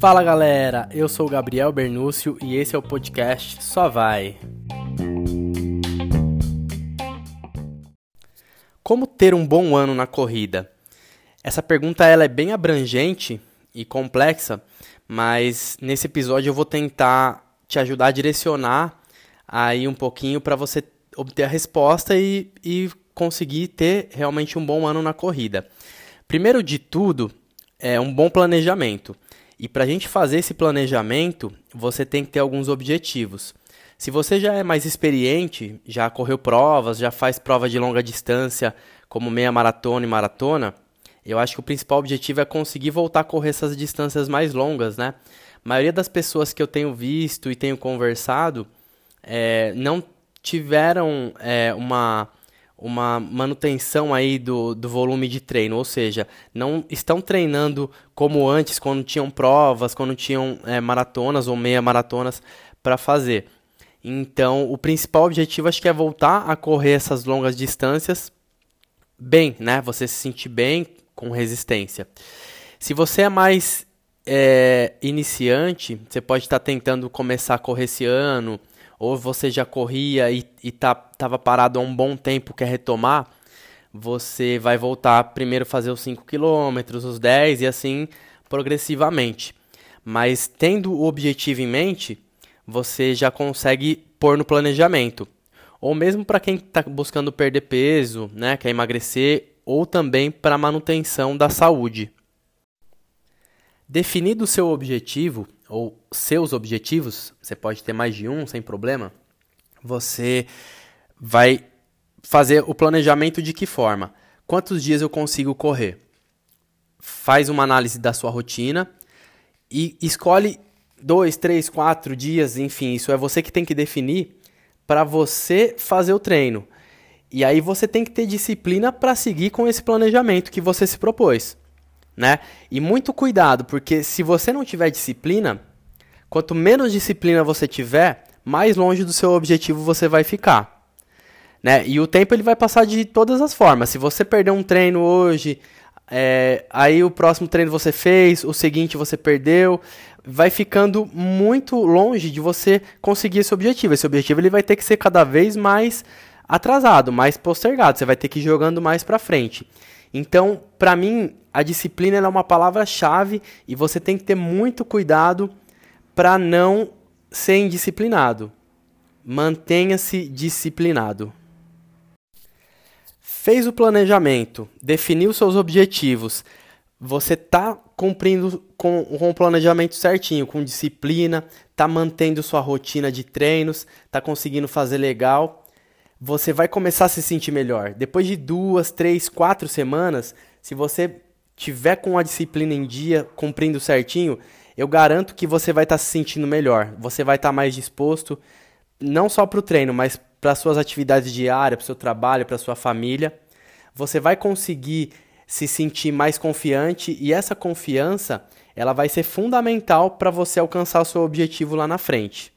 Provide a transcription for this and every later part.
Fala galera, eu sou o Gabriel Bernúcio e esse é o podcast Só Vai. Como ter um bom ano na corrida? Essa pergunta ela é bem abrangente e complexa, mas nesse episódio eu vou tentar te ajudar a direcionar aí um pouquinho para você obter a resposta e, e conseguir ter realmente um bom ano na corrida. Primeiro de tudo, é um bom planejamento. E para a gente fazer esse planejamento, você tem que ter alguns objetivos. Se você já é mais experiente, já correu provas, já faz prova de longa distância, como meia maratona e maratona, eu acho que o principal objetivo é conseguir voltar a correr essas distâncias mais longas, né? A maioria das pessoas que eu tenho visto e tenho conversado é, não tiveram é, uma, uma manutenção aí do, do volume de treino, ou seja, não estão treinando como antes, quando tinham provas, quando tinham é, maratonas ou meia maratonas para fazer. Então, o principal objetivo acho que é voltar a correr essas longas distâncias bem, né? Você se sentir bem com resistência. Se você é mais é, iniciante, você pode estar tentando começar a correr esse ano, ou você já corria e estava tá, parado há um bom tempo, quer retomar, você vai voltar primeiro fazer os 5 km, os 10 e assim progressivamente. Mas tendo o objetivo em mente, você já consegue pôr no planejamento. Ou mesmo para quem está buscando perder peso, né, quer emagrecer, ou também para manutenção da saúde. Definido o seu objetivo, ou seus objetivos, você pode ter mais de um sem problema, você vai fazer o planejamento de que forma? Quantos dias eu consigo correr? Faz uma análise da sua rotina e escolhe dois, três, quatro dias, enfim, isso é você que tem que definir para você fazer o treino. E aí você tem que ter disciplina para seguir com esse planejamento que você se propôs, né? E muito cuidado, porque se você não tiver disciplina, quanto menos disciplina você tiver, mais longe do seu objetivo você vai ficar. Né? E o tempo ele vai passar de todas as formas. Se você perder um treino hoje, é, aí o próximo treino você fez, o seguinte você perdeu, vai ficando muito longe de você conseguir esse objetivo. Esse objetivo ele vai ter que ser cada vez mais atrasado, mais postergado. Você vai ter que ir jogando mais para frente. Então, para mim, a disciplina é uma palavra-chave e você tem que ter muito cuidado para não ser indisciplinado. Mantenha-se disciplinado. Fez o planejamento, definiu seus objetivos, você está cumprindo com, com o planejamento certinho, com disciplina, está mantendo sua rotina de treinos, está conseguindo fazer legal, você vai começar a se sentir melhor. Depois de duas, três, quatro semanas, se você tiver com a disciplina em dia, cumprindo certinho, eu garanto que você vai estar tá se sentindo melhor. Você vai estar tá mais disposto, não só para o treino, mas para suas atividades diárias, para o seu trabalho, para sua família. Você vai conseguir se sentir mais confiante e essa confiança ela vai ser fundamental para você alcançar o seu objetivo lá na frente.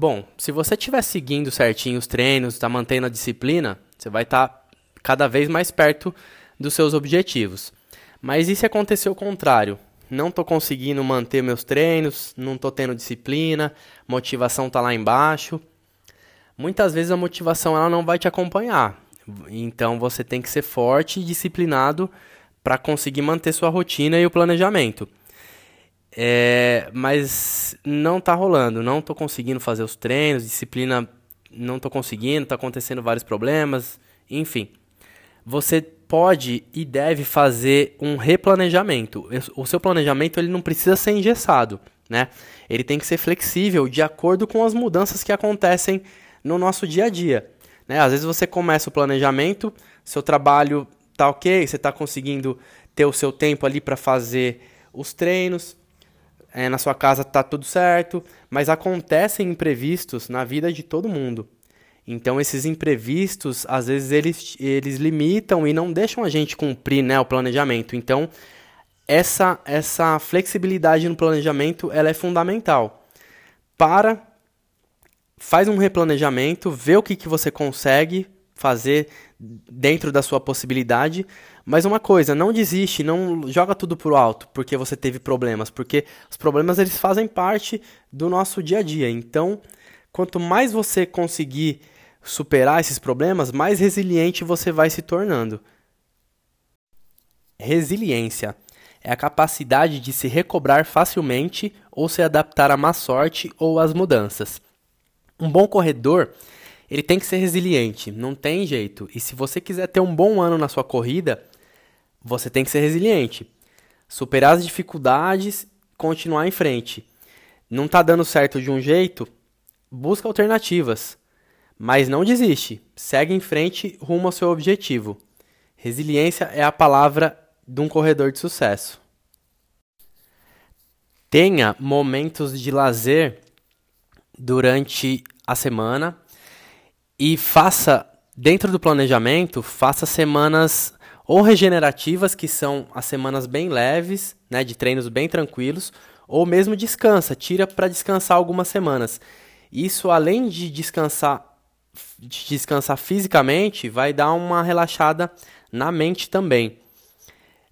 Bom, se você estiver seguindo certinho os treinos, está mantendo a disciplina, você vai estar tá cada vez mais perto dos seus objetivos. Mas e se acontecer o contrário? Não estou conseguindo manter meus treinos, não estou tendo disciplina, motivação está lá embaixo. Muitas vezes a motivação ela não vai te acompanhar. Então você tem que ser forte e disciplinado para conseguir manter sua rotina e o planejamento. É, mas não está rolando, não estou conseguindo fazer os treinos, disciplina não estou conseguindo, está acontecendo vários problemas, enfim. Você pode e deve fazer um replanejamento. O seu planejamento ele não precisa ser engessado, né? Ele tem que ser flexível de acordo com as mudanças que acontecem no nosso dia a dia. Né? Às vezes você começa o planejamento, seu trabalho tá ok, você está conseguindo ter o seu tempo ali para fazer os treinos, é, na sua casa tá tudo certo, mas acontecem imprevistos na vida de todo mundo. Então esses imprevistos, às vezes eles, eles limitam e não deixam a gente cumprir né, o planejamento. Então essa, essa flexibilidade no planejamento ela é fundamental para faz um replanejamento, vê o que, que você consegue fazer dentro da sua possibilidade. Mas uma coisa, não desiste, não joga tudo pro alto porque você teve problemas, porque os problemas eles fazem parte do nosso dia a dia. Então, quanto mais você conseguir superar esses problemas, mais resiliente você vai se tornando. Resiliência é a capacidade de se recobrar facilmente ou se adaptar à má sorte ou às mudanças. Um bom corredor ele tem que ser resiliente, não tem jeito. E se você quiser ter um bom ano na sua corrida, você tem que ser resiliente. Superar as dificuldades, continuar em frente. Não está dando certo de um jeito, busca alternativas. Mas não desiste, segue em frente rumo ao seu objetivo. Resiliência é a palavra de um corredor de sucesso. Tenha momentos de lazer durante a semana e faça, dentro do planejamento, faça semanas ou regenerativas, que são as semanas bem leves, né, de treinos bem tranquilos, ou mesmo descansa, tira para descansar algumas semanas. Isso, além de descansar, de descansar fisicamente, vai dar uma relaxada na mente também.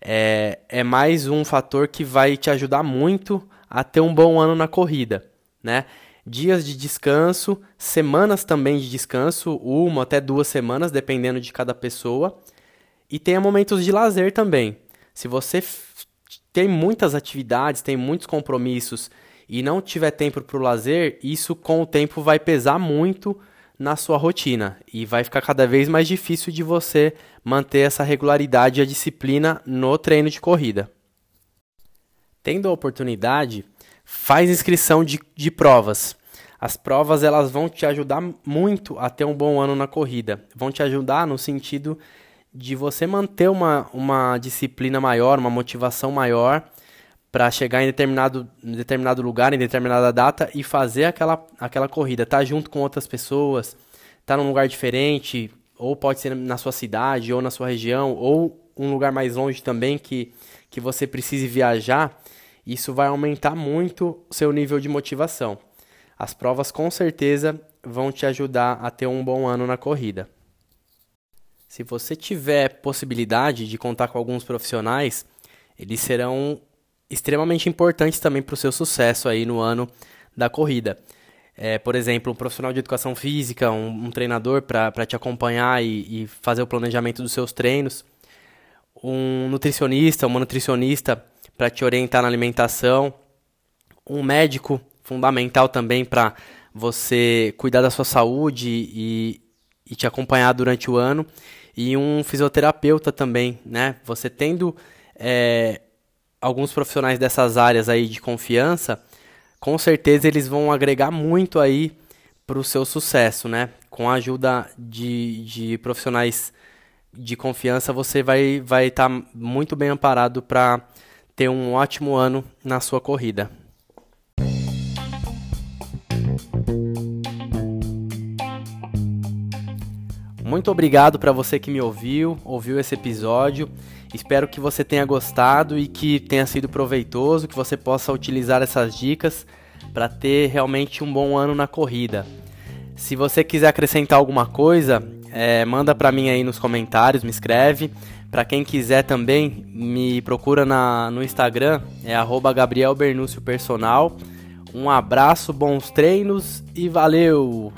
É, é mais um fator que vai te ajudar muito a ter um bom ano na corrida, né? Dias de descanso, semanas também de descanso, uma até duas semanas, dependendo de cada pessoa. E tenha momentos de lazer também. Se você tem muitas atividades, tem muitos compromissos e não tiver tempo para o lazer, isso com o tempo vai pesar muito na sua rotina e vai ficar cada vez mais difícil de você manter essa regularidade e a disciplina no treino de corrida. Tendo a oportunidade, faz inscrição de, de provas. As provas elas vão te ajudar muito a ter um bom ano na corrida. Vão te ajudar no sentido de você manter uma, uma disciplina maior, uma motivação maior para chegar em determinado, em determinado lugar, em determinada data e fazer aquela, aquela corrida. Tá junto com outras pessoas, tá num lugar diferente, ou pode ser na sua cidade, ou na sua região, ou um lugar mais longe também que, que você precise viajar isso vai aumentar muito seu nível de motivação. As provas com certeza vão te ajudar a ter um bom ano na corrida. Se você tiver possibilidade de contar com alguns profissionais, eles serão extremamente importantes também para o seu sucesso aí no ano da corrida. É, por exemplo, um profissional de educação física, um, um treinador para te acompanhar e, e fazer o planejamento dos seus treinos, um nutricionista, uma nutricionista para te orientar na alimentação, um médico fundamental também para você cuidar da sua saúde e, e te acompanhar durante o ano, e um fisioterapeuta também, né? Você tendo é, alguns profissionais dessas áreas aí de confiança, com certeza eles vão agregar muito aí para o seu sucesso, né? Com a ajuda de, de profissionais de confiança, você vai estar vai tá muito bem amparado para ter um ótimo ano na sua corrida. Muito obrigado para você que me ouviu, ouviu esse episódio. Espero que você tenha gostado e que tenha sido proveitoso, que você possa utilizar essas dicas para ter realmente um bom ano na corrida. Se você quiser acrescentar alguma coisa, é, manda para mim aí nos comentários, me escreve. Para quem quiser também, me procura na, no Instagram, é arroba Gabriel Bernúcio Personal. Um abraço, bons treinos e valeu!